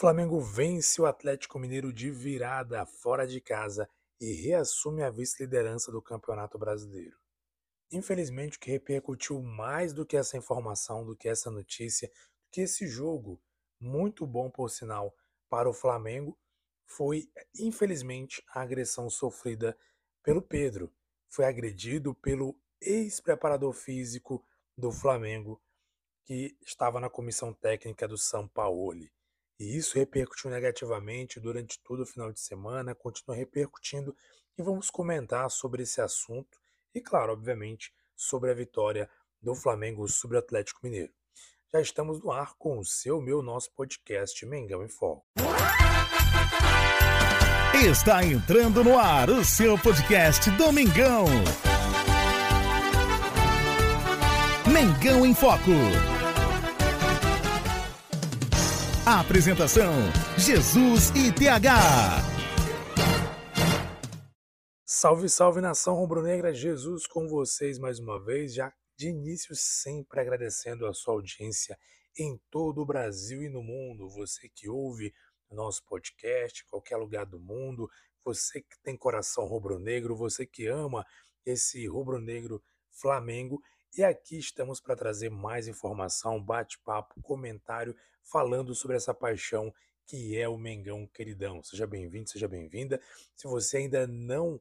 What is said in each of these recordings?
Flamengo vence o Atlético Mineiro de virada fora de casa e reassume a vice-liderança do Campeonato Brasileiro. Infelizmente, o que repercutiu mais do que essa informação, do que essa notícia, do que esse jogo, muito bom por sinal, para o Flamengo, foi, infelizmente, a agressão sofrida pelo Pedro. Foi agredido pelo ex-preparador físico do Flamengo, que estava na comissão técnica do São Paulo. E isso repercutiu negativamente durante todo o final de semana, continua repercutindo e vamos comentar sobre esse assunto e, claro, obviamente, sobre a vitória do Flamengo sobre o Atlético Mineiro. Já estamos no ar com o seu, meu, nosso podcast Mengão em Foco. Está entrando no ar o seu podcast Domingão. Mengão em Foco. Apresentação: Jesus e TH. Salve, salve nação rubro-negra, Jesus com vocês mais uma vez, já de início sempre agradecendo a sua audiência em todo o Brasil e no mundo, você que ouve nosso podcast, qualquer lugar do mundo, você que tem coração rubro-negro, você que ama esse rubro-negro Flamengo e aqui estamos para trazer mais informação, bate-papo, comentário, falando sobre essa paixão que é o Mengão queridão. Seja bem-vindo, seja bem-vinda. Se você ainda não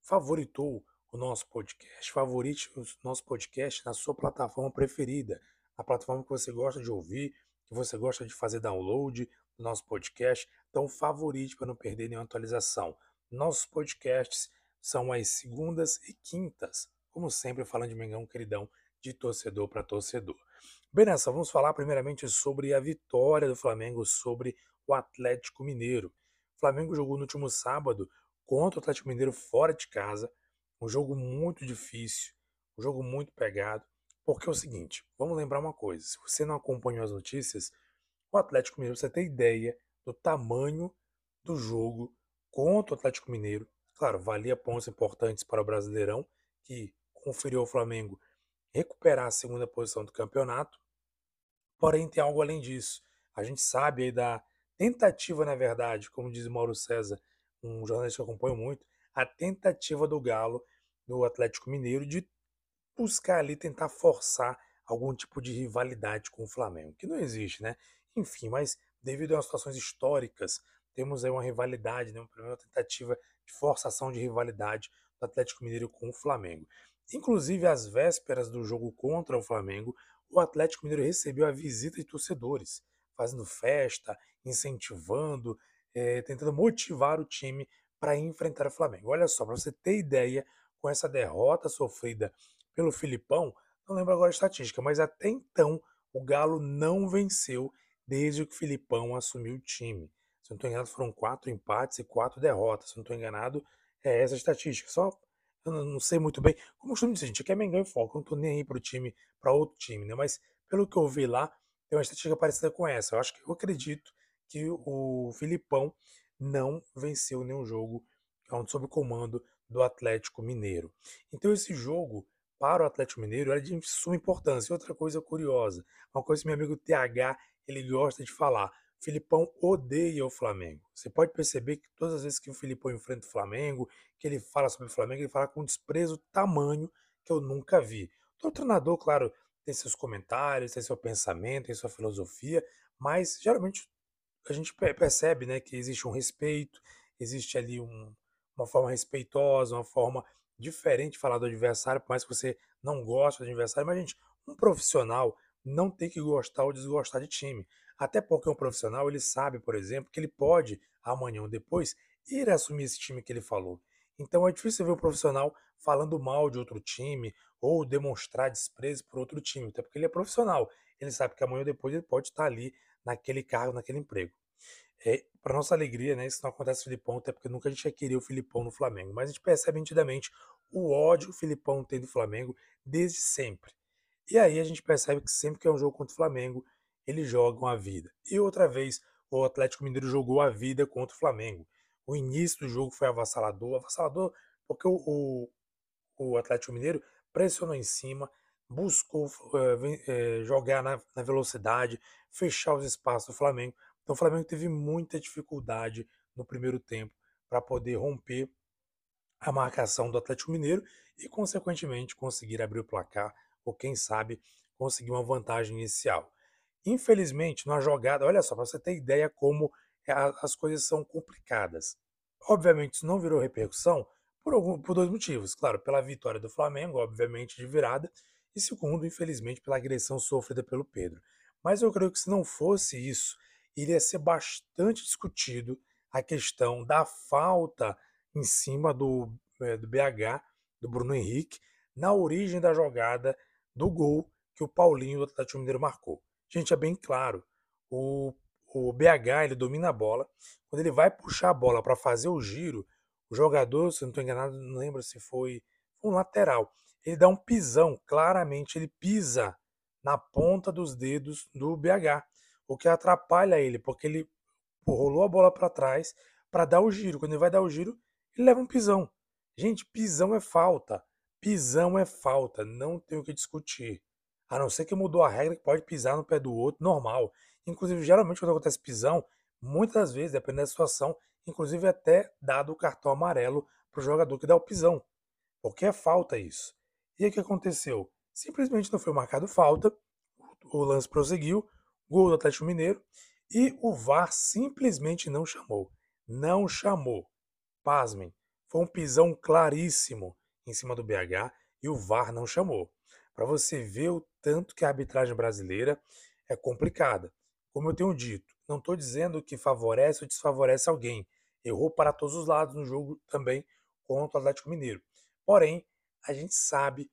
favoritou o nosso podcast, favorite o nosso podcast na sua plataforma preferida, a plataforma que você gosta de ouvir, que você gosta de fazer download do nosso podcast. Então, favorite para não perder nenhuma atualização. Nossos podcasts são às segundas e quintas como sempre, falando de Mengão queridão, de torcedor para torcedor. Bem, nessa, vamos falar primeiramente sobre a vitória do Flamengo sobre o Atlético Mineiro. O Flamengo jogou no último sábado contra o Atlético Mineiro fora de casa, um jogo muito difícil, um jogo muito pegado, porque é o seguinte, vamos lembrar uma coisa, se você não acompanhou as notícias, o Atlético Mineiro, você tem ideia do tamanho do jogo contra o Atlético Mineiro, claro, valia pontos importantes para o Brasileirão, que conferiu ao Flamengo recuperar a segunda posição do campeonato. Porém, tem algo além disso. A gente sabe aí da tentativa, na verdade, como diz Mauro César, um jornalista que eu acompanho muito, a tentativa do Galo, do Atlético Mineiro, de buscar ali tentar forçar algum tipo de rivalidade com o Flamengo, que não existe, né? Enfim, mas devido às situações históricas, temos aí uma rivalidade, né? uma tentativa de forçação de rivalidade do Atlético Mineiro com o Flamengo. Inclusive, às vésperas do jogo contra o Flamengo, o Atlético Mineiro recebeu a visita de torcedores, fazendo festa, incentivando, é, tentando motivar o time para enfrentar o Flamengo. Olha só, para você ter ideia, com essa derrota sofrida pelo Filipão, não lembro agora a estatística, mas até então o Galo não venceu desde que o Filipão assumiu o time. Se não estou enganado, foram quatro empates e quatro derrotas. Se não estou enganado, é essa estatística. Só eu não sei muito bem. Como eu costumo dizer, gente, aqui é Mengão e Foco, eu não tô nem aí pro time, para outro time, né? Mas pelo que eu vi lá, tem uma estatística parecida com essa. Eu acho que eu acredito que o Filipão não venceu nenhum jogo sob o comando do Atlético Mineiro. Então esse jogo para o Atlético Mineiro era de suma importância. Outra coisa curiosa, uma coisa que meu amigo TH ele gosta de falar. Filipão odeia o Flamengo. Você pode perceber que todas as vezes que o Filipão enfrenta o Flamengo, que ele fala sobre o Flamengo, ele fala com um desprezo tamanho que eu nunca vi. O treinador, claro, tem seus comentários, tem seu pensamento, tem sua filosofia, mas geralmente a gente percebe né, que existe um respeito, existe ali um, uma forma respeitosa, uma forma diferente de falar do adversário, por mais que você não goste do adversário, mas, gente, um profissional não tem que gostar ou desgostar de time. Até porque um profissional, ele sabe, por exemplo, que ele pode, amanhã ou depois, ir assumir esse time que ele falou. Então é difícil ver um profissional falando mal de outro time ou demonstrar desprezo por outro time, até porque ele é profissional. Ele sabe que amanhã ou depois ele pode estar ali naquele cargo, naquele emprego. É, para nossa alegria, né, isso não acontece com o Filipão, até porque nunca a gente ia querer o Filipão no Flamengo, mas a gente percebe nitidamente o ódio que o Filipão tem do Flamengo desde sempre. E aí a gente percebe que sempre que é um jogo contra o Flamengo, eles jogam a vida. E outra vez, o Atlético Mineiro jogou a vida contra o Flamengo. O início do jogo foi avassalador, avassalador porque o, o, o Atlético Mineiro pressionou em cima, buscou uh, uh, jogar na, na, velocidade, fechar os espaços do Flamengo, Então o Flamengo teve muita dificuldade no primeiro tempo para poder romper a marcação do Atlético Mineiro e, consequentemente, conseguir abrir o placar ou, quem sabe, conseguir uma vantagem inicial. Infelizmente, na jogada, olha só, para você ter ideia como as coisas são complicadas. Obviamente, isso não virou repercussão por, algum, por dois motivos. Claro, pela vitória do Flamengo, obviamente, de virada, e segundo, infelizmente, pela agressão sofrida pelo Pedro. Mas eu creio que se não fosse isso, iria ser bastante discutido a questão da falta em cima do, é, do BH, do Bruno Henrique, na origem da jogada do gol que o Paulinho do Atlético Mineiro marcou. Gente, é bem claro, o, o BH ele domina a bola, quando ele vai puxar a bola para fazer o giro, o jogador, se não estou enganado, não lembro se foi um lateral, ele dá um pisão, claramente ele pisa na ponta dos dedos do BH, o que atrapalha ele, porque ele rolou a bola para trás para dar o giro. Quando ele vai dar o giro, ele leva um pisão. Gente, pisão é falta. Pisão é falta, não tem o que discutir. A não ser que mudou a regra que pode pisar no pé do outro, normal. Inclusive, geralmente quando acontece pisão, muitas vezes, dependendo da situação, inclusive até dado o cartão amarelo para o jogador que dá o pisão. Porque é falta isso. E aí o que aconteceu? Simplesmente não foi marcado falta, o lance prosseguiu, gol do Atlético Mineiro, e o VAR simplesmente não chamou. Não chamou. Pasmem, foi um pisão claríssimo em cima do BH e o VAR não chamou. Para você ver o tanto que a arbitragem brasileira é complicada. Como eu tenho dito, não estou dizendo que favorece ou desfavorece alguém. Errou para todos os lados no jogo também contra o Atlético Mineiro. Porém, a gente sabe o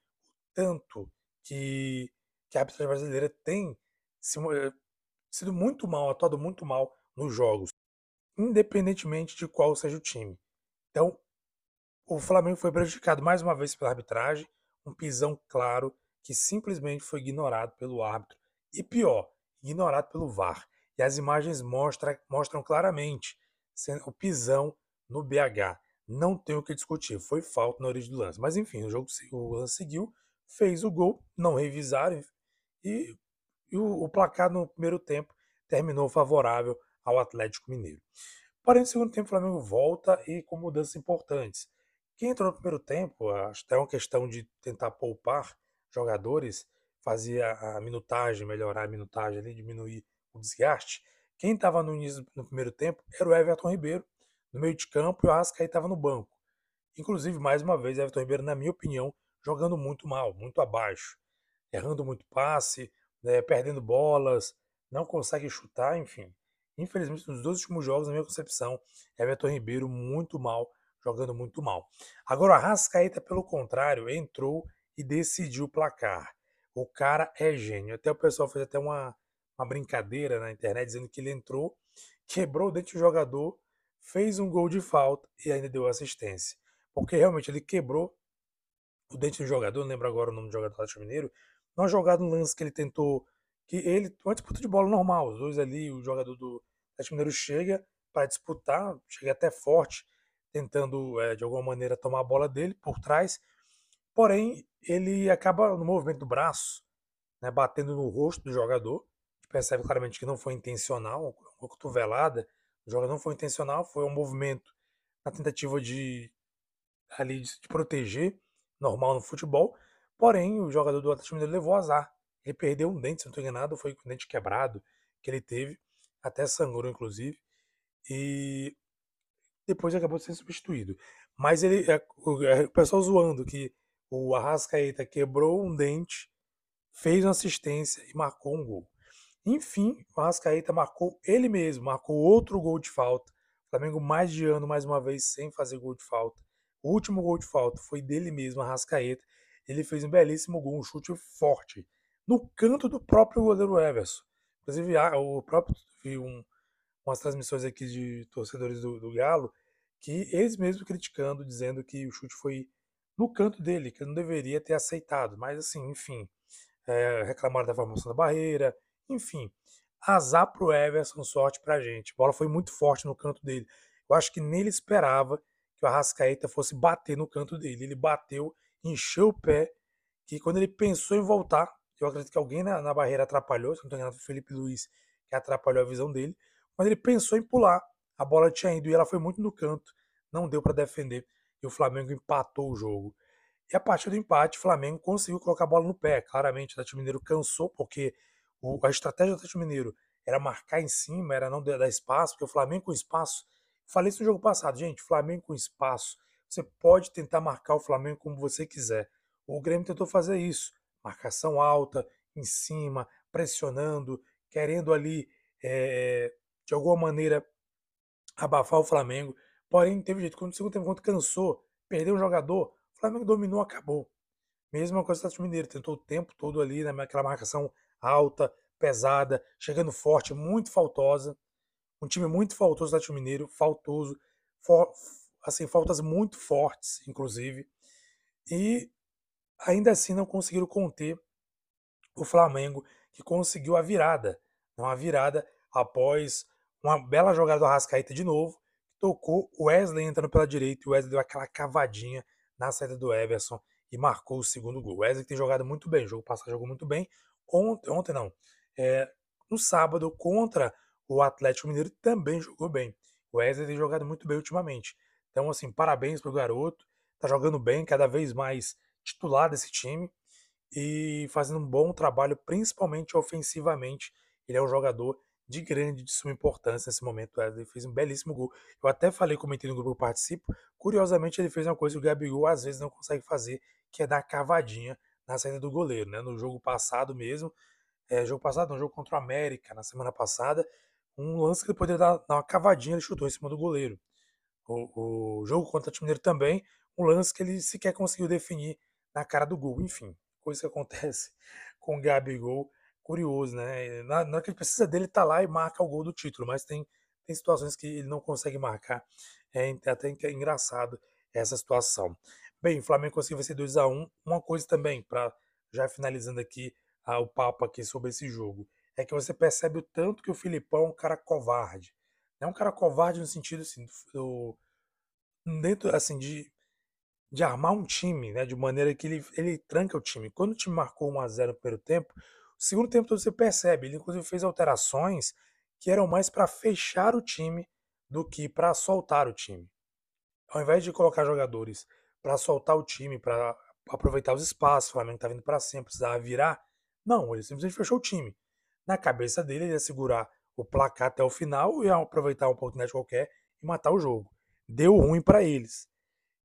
tanto que, que a arbitragem brasileira tem eh, sido muito mal, atuado muito mal nos jogos, independentemente de qual seja o time. Então, o Flamengo foi prejudicado mais uma vez pela arbitragem, um pisão claro que simplesmente foi ignorado pelo árbitro. E pior, ignorado pelo VAR. E as imagens mostram, mostram claramente o pisão no BH. Não tem o que discutir, foi falta na origem do lance. Mas enfim, o jogo o lance seguiu, fez o gol, não revisaram e, e o, o placar no primeiro tempo terminou favorável ao Atlético Mineiro. Porém, no segundo tempo, o Flamengo volta e com mudanças importantes. Quem entrou no primeiro tempo, acho que é uma questão de tentar poupar jogadores, fazia a minutagem, melhorar a minutagem ali, diminuir o desgaste. Quem estava no início no primeiro tempo era o Everton Ribeiro, no meio de campo, e o Arrascaí estava no banco. Inclusive, mais uma vez, Everton Ribeiro, na minha opinião, jogando muito mal, muito abaixo, errando muito passe, né, perdendo bolas, não consegue chutar, enfim. Infelizmente, nos dois últimos jogos, na minha concepção, Everton Ribeiro muito mal, jogando muito mal. Agora, a Rascaeta, pelo contrário, entrou e decidiu o placar. O cara é gênio. Até o pessoal fez até uma, uma brincadeira na internet dizendo que ele entrou, quebrou o dente do jogador, fez um gol de falta e ainda deu assistência. Porque realmente ele quebrou o dente do jogador, não lembro agora o nome do jogador do Atlético Mineiro, numa jogada, um lance que ele tentou que ele, uma disputa de bola normal, os dois ali, o jogador do Atlético Mineiro chega para disputar, chega até forte, tentando é, de alguma maneira tomar a bola dele por trás, porém ele acaba no movimento do braço, né, batendo no rosto do jogador, percebe claramente que não foi intencional, uma cotovelada, o jogador não foi intencional, foi um movimento na tentativa de ali de, proteger, normal no futebol, porém o jogador do Atlético Mineiro levou azar, ele perdeu um dente, se não estou enganado, foi com um dente quebrado que ele teve, até sangrou inclusive, e depois acabou sendo substituído. Mas ele, é, é, o pessoal zoando que o Arrascaeta quebrou um dente, fez uma assistência e marcou um gol. Enfim, o Arrascaeta marcou ele mesmo, marcou outro gol de falta. O Flamengo mais de ano, mais uma vez, sem fazer gol de falta. O último gol de falta foi dele mesmo, Arrascaeta. Ele fez um belíssimo gol, um chute forte no canto do próprio goleiro Everson. Inclusive, o próprio vi um, umas transmissões aqui de torcedores do, do, Galo que eles mesmos criticando, dizendo que o chute foi no canto dele, que não deveria ter aceitado. Mas assim, enfim, é, reclamaram da formação da barreira, enfim. Azar pro Everson, sorte pra gente. A bola foi muito forte no canto dele. Eu acho que nele esperava que o Arrascaeta fosse bater no canto dele. Ele bateu, encheu o pé, que quando ele pensou em voltar, eu acredito que alguém na, na barreira atrapalhou, se não estou enganado, Felipe Luiz que atrapalhou a visão dele. mas ele pensou em pular. A bola tinha ido e ela foi muito no canto, não deu para defender e o Flamengo empatou o jogo. E a partir do empate, o Flamengo conseguiu colocar a bola no pé. Claramente, o Atlético Mineiro cansou, porque o, a estratégia do Atlético Mineiro era marcar em cima, era não dar espaço, porque o Flamengo com espaço. Falei isso no jogo passado, gente. Flamengo com espaço. Você pode tentar marcar o Flamengo como você quiser. O Grêmio tentou fazer isso. Marcação alta, em cima, pressionando, querendo ali, é, de alguma maneira, abafar o Flamengo. Porém, teve jeito. Quando o segundo tempo, quando cansou, perdeu um jogador, o Flamengo dominou, acabou. Mesma coisa do Atlético Mineiro, tentou o tempo todo ali naquela marcação alta, pesada, chegando forte, muito faltosa. Um time muito faltoso do Atlético Mineiro, faltoso, for, assim, faltas muito fortes, inclusive. E ainda assim não conseguiram conter o Flamengo, que conseguiu a virada. Uma virada após uma bela jogada do Arrascaeta de novo, tocou o Wesley entrando pela direita e o Wesley deu aquela cavadinha na saída do Everson e marcou o segundo gol. O Wesley tem jogado muito bem, o jogo passado jogou muito bem. Ontem, ontem não, é, no sábado contra o Atlético Mineiro também jogou bem. O Wesley tem jogado muito bem ultimamente. Então, assim, parabéns pro garoto. Tá jogando bem, cada vez mais titular desse time e fazendo um bom trabalho, principalmente ofensivamente. Ele é um jogador de grande, de suma importância nesse momento. Ele fez um belíssimo gol. Eu até falei, comentei no grupo que participo. Curiosamente, ele fez uma coisa que o Gabigol às vezes não consegue fazer, que é dar cavadinha na saída do goleiro. Né? No jogo passado mesmo, é, jogo passado, no jogo contra o América, na semana passada, um lance que ele poderia dar, dar uma cavadinha, ele chutou em cima do goleiro. O, o jogo contra o Mineiro também, um lance que ele sequer conseguiu definir na cara do gol. Enfim, coisa que acontece com o Gabigol curioso, né? Na, na hora que ele precisa dele, tá lá e marca o gol do título, mas tem, tem situações que ele não consegue marcar. É até engraçado essa situação. Bem, o Flamengo conseguiu vencer 2 a 1 Uma coisa também, para já finalizando aqui ah, o papo aqui sobre esse jogo, é que você percebe o tanto que o Filipão é um cara covarde. É um cara covarde no sentido assim, do, dentro assim de de armar um time, né, de maneira que ele, ele tranca o time. Quando o time marcou 1 a 0 no primeiro tempo, segundo tempo todo você percebe, ele inclusive fez alterações que eram mais para fechar o time do que para soltar o time. Ao invés de colocar jogadores para soltar o time, para aproveitar os espaços, o Flamengo tá vindo para cima, precisava virar, não, ele simplesmente fechou o time. Na cabeça dele, ele ia segurar o placar até o final e aproveitar uma oportunidade qualquer e matar o jogo. Deu ruim para eles.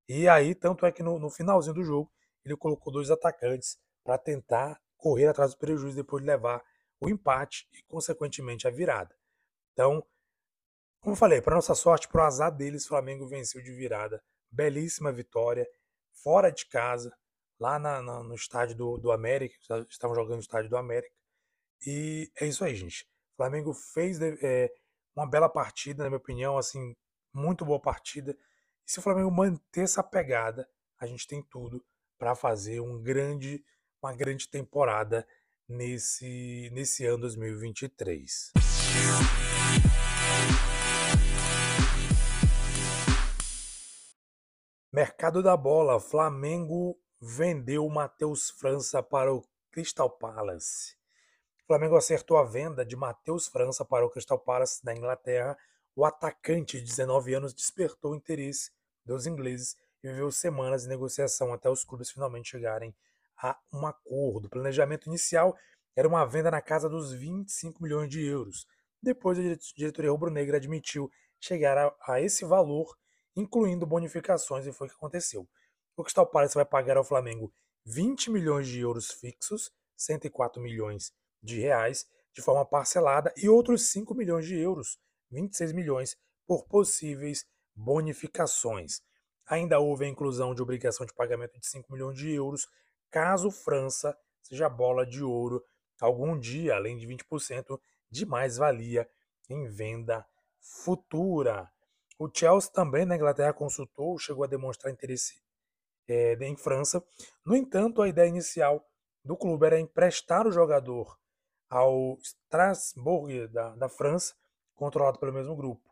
E aí, tanto é que no, no finalzinho do jogo, ele colocou dois atacantes para tentar correr atrás do prejuízo depois de levar o empate e, consequentemente, a virada. Então, como eu falei, para nossa sorte, para o azar deles, o Flamengo venceu de virada. Belíssima vitória, fora de casa, lá na, na, no estádio do, do América, estavam jogando no estádio do América. E é isso aí, gente. O Flamengo fez é, uma bela partida, na minha opinião, assim, muito boa partida. E se o Flamengo manter essa pegada, a gente tem tudo para fazer um grande uma grande temporada nesse, nesse ano 2023. Mercado da bola, Flamengo vendeu Matheus França para o Crystal Palace. O Flamengo acertou a venda de Matheus França para o Crystal Palace da Inglaterra. O atacante de 19 anos despertou o interesse dos ingleses e viveu semanas de negociação até os clubes finalmente chegarem a um acordo. O planejamento inicial era uma venda na casa dos 25 milhões de euros. Depois a diretoria rubro-negra admitiu chegar a, a, esse valor, incluindo bonificações, e foi o que aconteceu. O Crystal Palace vai pagar ao Flamengo 20 milhões de euros fixos, 104 milhões de reais, de forma parcelada, e outros 5 milhões de euros, 26 milhões, por possíveis bonificações. Ainda houve a inclusão de obrigação de pagamento de 5 milhões de euros caso França seja bola de ouro algum dia, além de 20% de mais-valia em venda futura. O Chelsea também na Inglaterra consultou, chegou a demonstrar interesse é, em França. No entanto, a ideia inicial do clube era emprestar o jogador ao Strasbourg da, da França, controlado pelo mesmo grupo.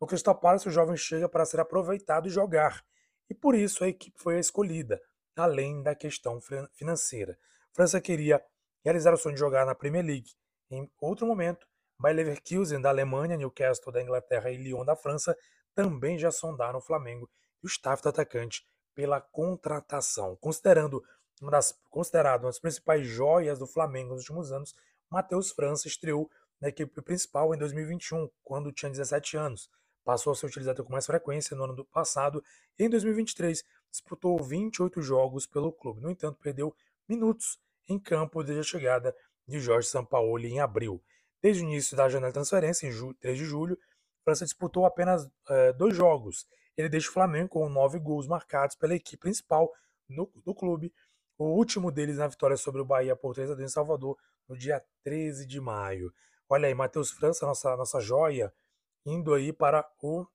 No Crystal Palace, o jovem chega para ser aproveitado e jogar, e por isso a equipe foi a escolhida além da questão financeira. França queria realizar o sonho de jogar na Premier League em outro momento, Bayer Leverkusen da Alemanha, Newcastle da Inglaterra e Lyon da França também já sondaram o Flamengo e o staff do atacante pela contratação. Considerando uma das, considerado uma das principais joias do Flamengo nos últimos anos, Matheus França estreou na equipe principal em 2021, quando tinha 17 anos. Passou a ser utilizado com mais frequência no ano do passado e em 2023 disputou 28 jogos pelo clube. No entanto, perdeu minutos em campo desde a chegada de Jorge Sampaoli em abril. Desde o início da janela de transferência, em 3 de julho, França disputou apenas é, dois jogos. Ele deixa o Flamengo com nove gols marcados pela equipe principal no, do clube. O último deles na vitória sobre o Bahia por 3 a em Salvador, no dia 13 de maio. Olha aí, Matheus França, nossa, nossa joia, indo aí para o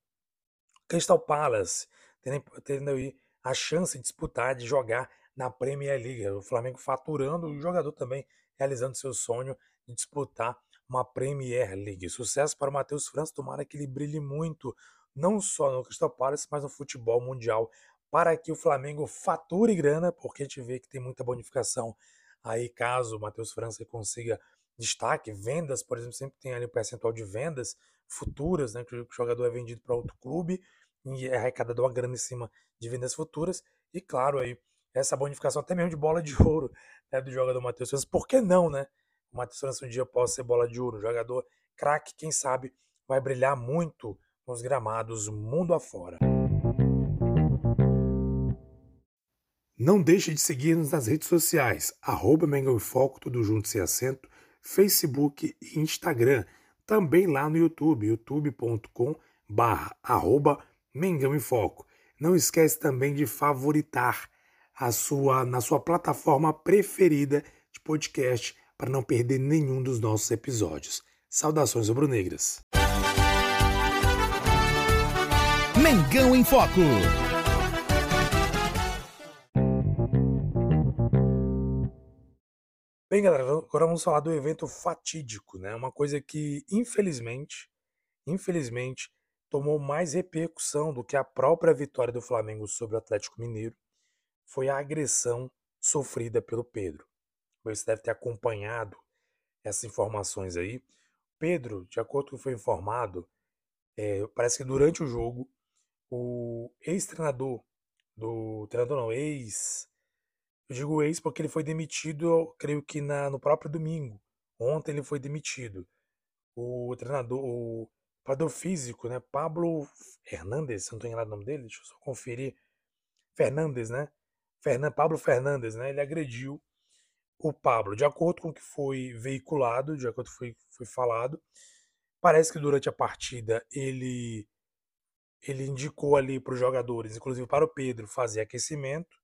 Crystal Palace, tendo, tendo aí a chance de disputar, de jogar na Premier League. O Flamengo faturando o jogador também realizando seu sonho de disputar uma Premier League. Sucesso para o Matheus França, tomara que ele brilhe muito, não só no Crystal Palace, mas no futebol mundial, para que o Flamengo fature grana, porque a gente vê que tem muita bonificação aí caso o Matheus França consiga destaque, vendas, por exemplo, sempre tem ali um percentual de vendas futuras, né, que o jogador é vendido para outro clube e arrecadado uma grana em cima de vendas futuras, e claro aí, essa bonificação até mesmo de bola de ouro né, do jogador Matheus França, por que não, né? O Matheus França um dia possa ser bola de ouro, jogador craque, quem sabe vai brilhar muito nos gramados mundo afora. Não deixe de seguir-nos nas redes sociais, arroba Mengão Foco, tudo junto sem acento, Facebook e Instagram. Também lá no YouTube, youtube.com barra arroba Mengão em Foco. Não esquece também de favoritar a sua, na sua plataforma preferida de podcast para não perder nenhum dos nossos episódios. Saudações rubro-negras. Mengão em Foco. Bem, galera, agora vamos falar do evento fatídico, né? Uma coisa que, infelizmente, infelizmente, tomou mais repercussão do que a própria vitória do Flamengo sobre o Atlético Mineiro, foi a agressão sofrida pelo Pedro. Você deve ter acompanhado essas informações aí. Pedro, de acordo com o que foi informado, é, parece que durante o jogo, o ex-treinador do. Treinador não, ex. Eu digo ex porque ele foi demitido, creio que na, no próprio domingo. Ontem ele foi demitido. O treinador, o preparador físico, né? Pablo Hernandes, não estou enganado o nome dele, deixa eu só conferir. Fernandes, né? Fernan, Pablo Fernandes, né? Ele agrediu o Pablo. De acordo com o que foi veiculado, de acordo com o que foi, foi falado, parece que durante a partida ele ele indicou ali para os jogadores, inclusive para o Pedro, fazer aquecimento.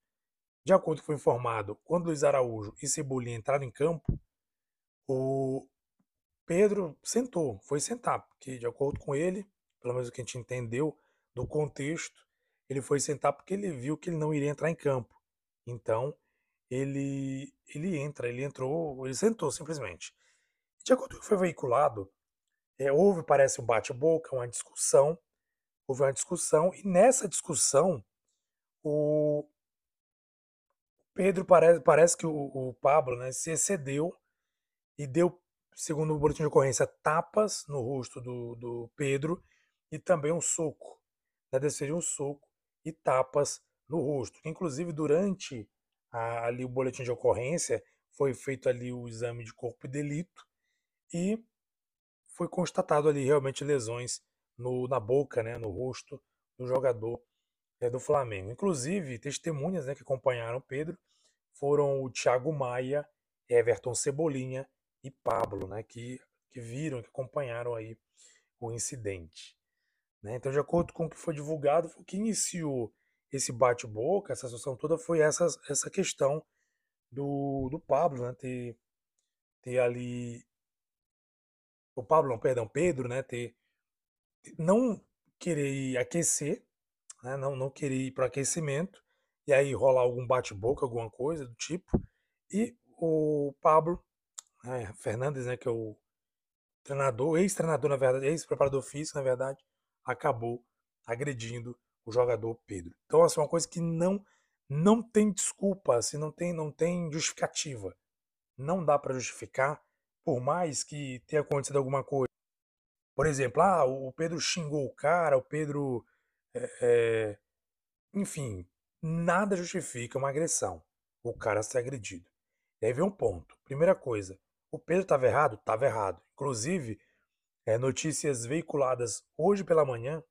De acordo com o que foi informado, quando Luiz Araújo e Cebolinha entraram em campo, o Pedro sentou, foi sentar, porque de acordo com ele, pelo menos o que a gente entendeu do contexto, ele foi sentar porque ele viu que ele não iria entrar em campo. Então, ele ele entra, ele entrou, ele sentou simplesmente. De acordo com o que foi veiculado, é, houve, parece, um bate-boca, uma discussão, houve uma discussão, e nessa discussão, o Pedro parece, parece que o, o Pablo né, se excedeu e deu, segundo o boletim de ocorrência, tapas no rosto do, do Pedro e também um soco. Na defesa, um soco e tapas no rosto. Inclusive, durante a, ali o boletim de ocorrência, foi feito ali o exame de corpo e delito e foi constatado ali realmente lesões no, na boca, né, no rosto do jogador é, do Flamengo. Inclusive, testemunhas né, que acompanharam Pedro foram o Thiago Maia, Everton Cebolinha e Pablo, né, que, que viram, que acompanharam aí o incidente. Né? Então, de acordo com o que foi divulgado, o que iniciou esse bate-boca, essa situação toda, foi essa, essa questão do, do Pablo, né? Ter, ter ali. O Pablo, não, perdão, Pedro, né? Ter, não querer aquecer, né? não, não querer ir para aquecimento, e aí rolar algum bate-boca, alguma coisa do tipo. E o Pablo né, Fernandes, né, que é o treinador, ex-treinador, na verdade, ex-preparador físico, na verdade, acabou agredindo o jogador Pedro. Então, assim, uma coisa que não não tem desculpa, assim, não tem não tem justificativa. Não dá para justificar, por mais que tenha acontecido alguma coisa Por exemplo, ah, o Pedro xingou o cara, o Pedro. É, é, enfim, nada justifica uma agressão. O cara ser agredido. E aí vem um ponto. Primeira coisa, o Pedro estava errado? Estava errado. Inclusive, é, notícias veiculadas hoje pela manhã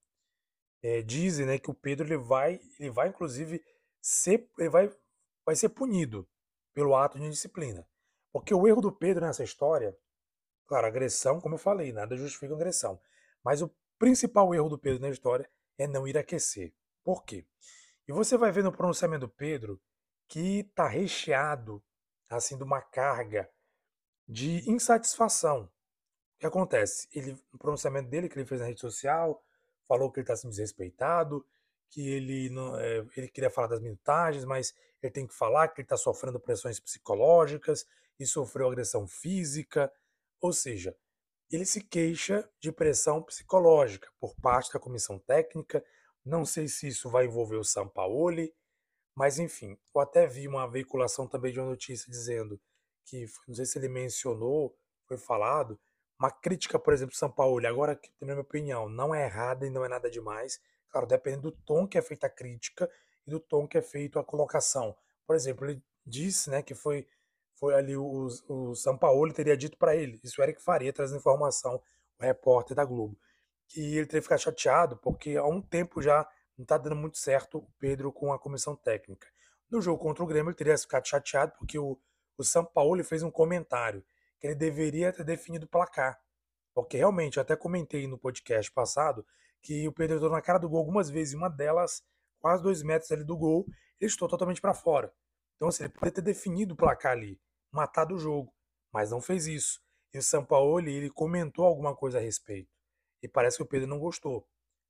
é, dizem né, que o Pedro ele vai, ele vai inclusive ser, ele vai, vai ser punido pelo ato de indisciplina. Porque o erro do Pedro nessa história, claro, agressão, como eu falei, nada justifica agressão. Mas o principal erro do Pedro na história é não ir aquecer. Por quê? E você vai ver no pronunciamento do Pedro que está recheado assim de uma carga de insatisfação. O que acontece? Ele, no pronunciamento dele que ele fez na rede social, falou que ele está sendo desrespeitado, que ele não, é, ele queria falar das minutagens, mas ele tem que falar que ele está sofrendo pressões psicológicas e sofreu agressão física, ou seja, ele se queixa de pressão psicológica por parte da comissão técnica. Não sei se isso vai envolver o Sampaoli, mas enfim, eu até vi uma veiculação também de uma notícia dizendo que, não sei se ele mencionou, foi falado, uma crítica, por exemplo, São Paulo, agora, na minha opinião, não é errada e não é nada demais. Claro, depende do tom que é feita a crítica e do tom que é feito a colocação. Por exemplo, ele disse né, que foi, foi ali o, o São Paulo teria dito para ele, isso o Eric Faria trazendo informação, o repórter da Globo, que ele teria ficado chateado porque há um tempo já não está dando muito certo o Pedro com a comissão técnica. No jogo contra o Grêmio, ele teria ficado chateado porque o, o São Paulo fez um comentário que ele deveria ter definido o placar. Porque realmente, eu até comentei no podcast passado que o Pedro entrou na cara do gol algumas vezes, e uma delas, quase dois metros ali do gol, ele estou totalmente para fora. Então, assim, ele poderia ter definido o placar ali, matado o jogo, mas não fez isso. E o São Paulo, ele comentou alguma coisa a respeito. E parece que o Pedro não gostou.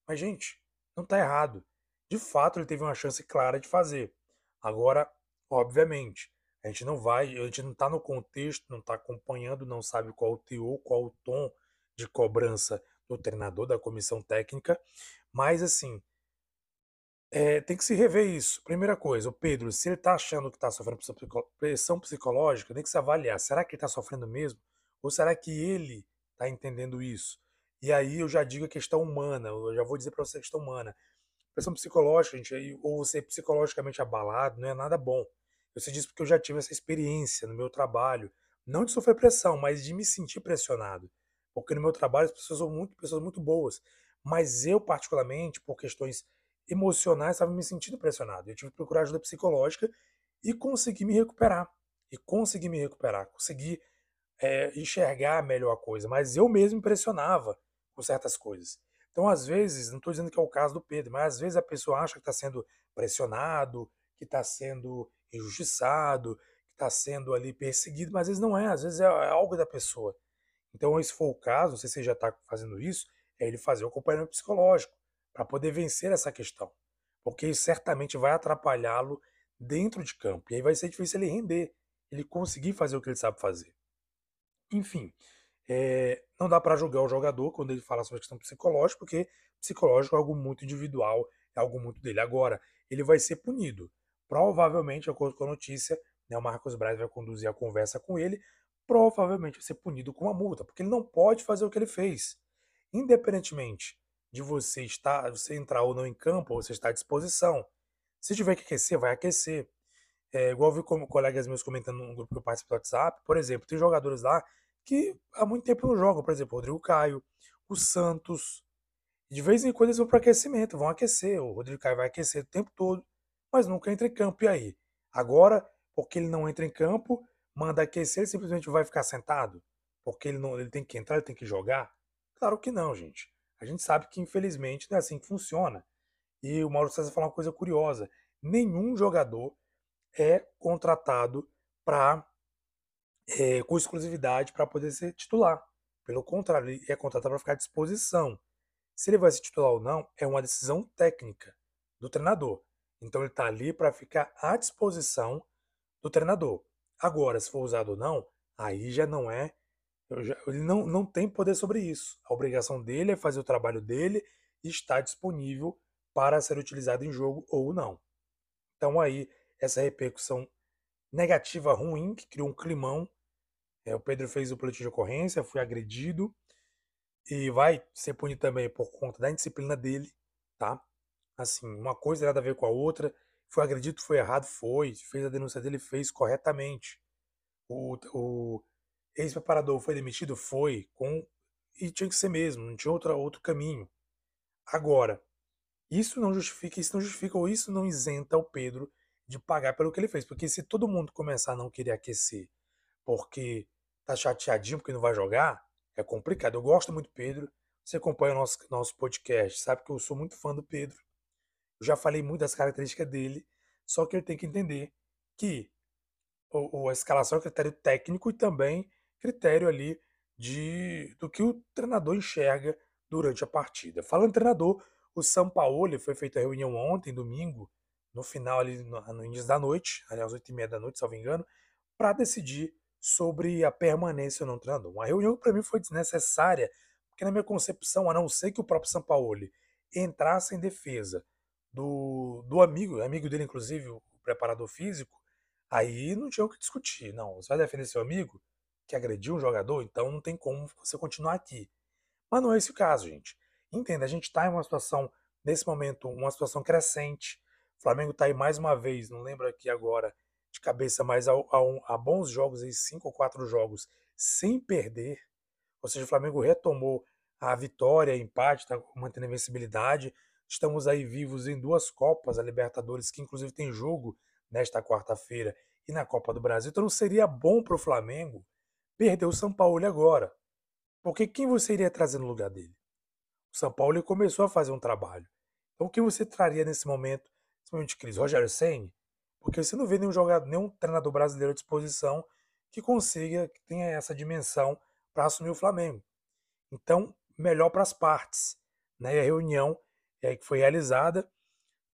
Mas, gente, não está errado. De fato, ele teve uma chance clara de fazer. Agora, obviamente, a gente não vai, a gente não está no contexto, não está acompanhando, não sabe qual o teor, qual o tom de cobrança do treinador, da comissão técnica, mas assim, é, tem que se rever isso. Primeira coisa, o Pedro, se ele está achando que está sofrendo pressão psicológica, tem que se avaliar. Será que ele está sofrendo mesmo? Ou será que ele está entendendo isso? E aí eu já digo a questão humana, eu já vou dizer para você a questão humana. Pressão psicológica, gente, ou você é psicologicamente abalado, não é nada bom. Eu sei disso porque eu já tive essa experiência no meu trabalho, não de sofrer pressão, mas de me sentir pressionado. Porque no meu trabalho as pessoas são muito, pessoas muito boas, mas eu particularmente, por questões emocionais, estava me sentindo pressionado. Eu tive que procurar ajuda psicológica e consegui me recuperar. E consegui me recuperar, consegui é, enxergar melhor a coisa, mas eu mesmo impressionava com certas coisas. Então, às vezes, não estou dizendo que é o caso do Pedro, mas às vezes a pessoa acha que está sendo pressionado, que está sendo injustiçado, que está sendo ali perseguido, mas às vezes não é, às vezes é, é algo da pessoa. Então, se for o caso, se você já está fazendo isso, é ele fazer o acompanhamento psicológico para poder vencer essa questão. Porque certamente vai atrapalhá-lo dentro de campo. E aí vai ser difícil ele render, ele conseguir fazer o que ele sabe fazer. Enfim, é, não dá para julgar o jogador quando ele fala sobre a questão psicológica, porque psicológico é algo muito individual, é algo muito dele. Agora, ele vai ser punido. Provavelmente, de acordo com a notícia, né, o Marcos Braz vai conduzir a conversa com ele, provavelmente vai ser punido com uma multa, porque ele não pode fazer o que ele fez. Independentemente de você estar, você entrar ou não em campo, você está à disposição. Se tiver que aquecer, vai aquecer. É, igual eu vi como colegas meus comentando no grupo que eu participo do WhatsApp, por exemplo, tem jogadores lá que há muito tempo não jogam, por exemplo, o Rodrigo Caio, o Santos. De vez em quando eles vão para aquecimento, vão aquecer. O Rodrigo Caio vai aquecer o tempo todo, mas nunca entra em campo. E aí? Agora, porque ele não entra em campo, manda aquecer, ele simplesmente vai ficar sentado? Porque ele, não, ele tem que entrar, ele tem que jogar? Claro que não, gente. A gente sabe que, infelizmente, não é assim que funciona. E o Mauro César falou uma coisa curiosa: nenhum jogador é contratado para é, com exclusividade para poder ser titular. Pelo contrário, ele é contratado para ficar à disposição. Se ele vai ser titular ou não é uma decisão técnica do treinador. Então ele está ali para ficar à disposição do treinador. Agora, se for usado ou não, aí já não é. Já, ele não, não tem poder sobre isso. A obrigação dele é fazer o trabalho dele e estar disponível para ser utilizado em jogo ou não. Então aí, essa repercussão negativa ruim, que criou um climão. É, o Pedro fez o boletim de ocorrência, foi agredido. e vai ser punido também por conta da indisciplina dele, tá? Assim, uma coisa nada a ver com a outra. Foi agredido, foi errado, foi. Fez a denúncia dele, fez corretamente. O, o ex-preparador foi demitido, foi. Com e tinha que ser mesmo, não tinha outra, outro caminho. Agora, isso não justifica, isso não justifica ou isso não isenta o Pedro de pagar pelo que ele fez, porque se todo mundo começar a não querer aquecer porque tá chateadinho porque não vai jogar, é complicado. Eu gosto muito do Pedro. Você acompanha o nosso, nosso podcast, sabe que eu sou muito fã do Pedro. Eu já falei muito das características dele, só que ele tem que entender que o, a escalação é critério técnico e também critério ali de do que o treinador enxerga durante a partida. Falando em treinador, o São Paulo foi feita a reunião ontem, domingo, no final ali no, no início da noite, ali às oito e meia da noite, se não me engano, para decidir sobre a permanência no treinador. Uma reunião que para mim foi desnecessária, porque na minha concepção, a não ser que o próprio São Paulo entrasse em defesa do, do amigo, amigo dele inclusive, o preparador físico, aí não tinha o que discutir. Não, você vai defender seu amigo que agrediu um jogador, então não tem como você continuar aqui. Mas não é esse o caso, gente. Entenda, a gente está em uma situação, nesse momento, uma situação crescente. O Flamengo está aí mais uma vez, não lembro aqui agora, de cabeça, mas a, a, a bons jogos, aí, cinco ou quatro jogos, sem perder. Ou seja, o Flamengo retomou a vitória, empate, está mantendo a invencibilidade. Estamos aí vivos em duas Copas, a Libertadores, que inclusive tem jogo nesta quarta-feira, e na Copa do Brasil. Então não seria bom para o Flamengo perder o São Paulo agora. Porque quem você iria trazer no lugar dele? O São Paulo começou a fazer um trabalho. Então o que você traria nesse momento, nesse momento de crise? Rogério Senni? Porque você não vê nenhum jogador, nenhum treinador brasileiro à disposição que consiga, que tenha essa dimensão para assumir o Flamengo. Então, melhor para as partes. Né? E a reunião é, que foi realizada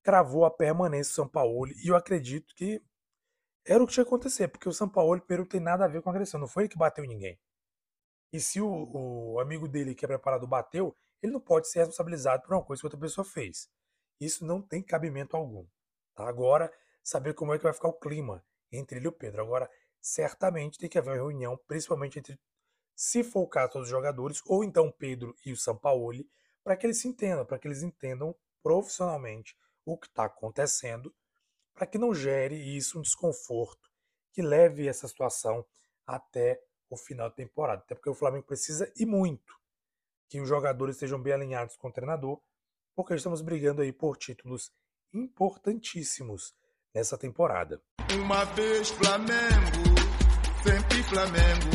cravou a permanência do São Paulo. E eu acredito que era o que tinha que acontecer, porque o São Paulo não tem nada a ver com a agressão, não foi ele que bateu em ninguém. E se o, o amigo dele que é preparado bateu, ele não pode ser responsabilizado por uma coisa que outra pessoa fez. Isso não tem cabimento algum. Tá? Agora, saber como é que vai ficar o clima entre ele e o Pedro. Agora, certamente tem que haver uma reunião, principalmente entre, se for o caso, todos os jogadores, ou então Pedro e o Sampaoli, para que eles se entendam, para que eles entendam profissionalmente o que está acontecendo, para que não gere isso um desconforto que leve essa situação até o final da temporada. Até porque o Flamengo precisa e muito que os jogadores estejam bem alinhados com o treinador, porque estamos brigando aí por títulos importantíssimos nessa temporada. Uma vez Flamengo, sempre Flamengo,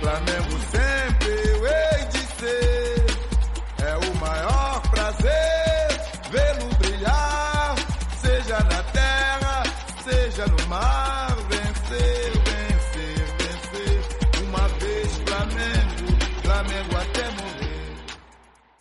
Flamengo sempre o maior prazer vê-lo brilhar, seja na terra, seja no mar, vencer.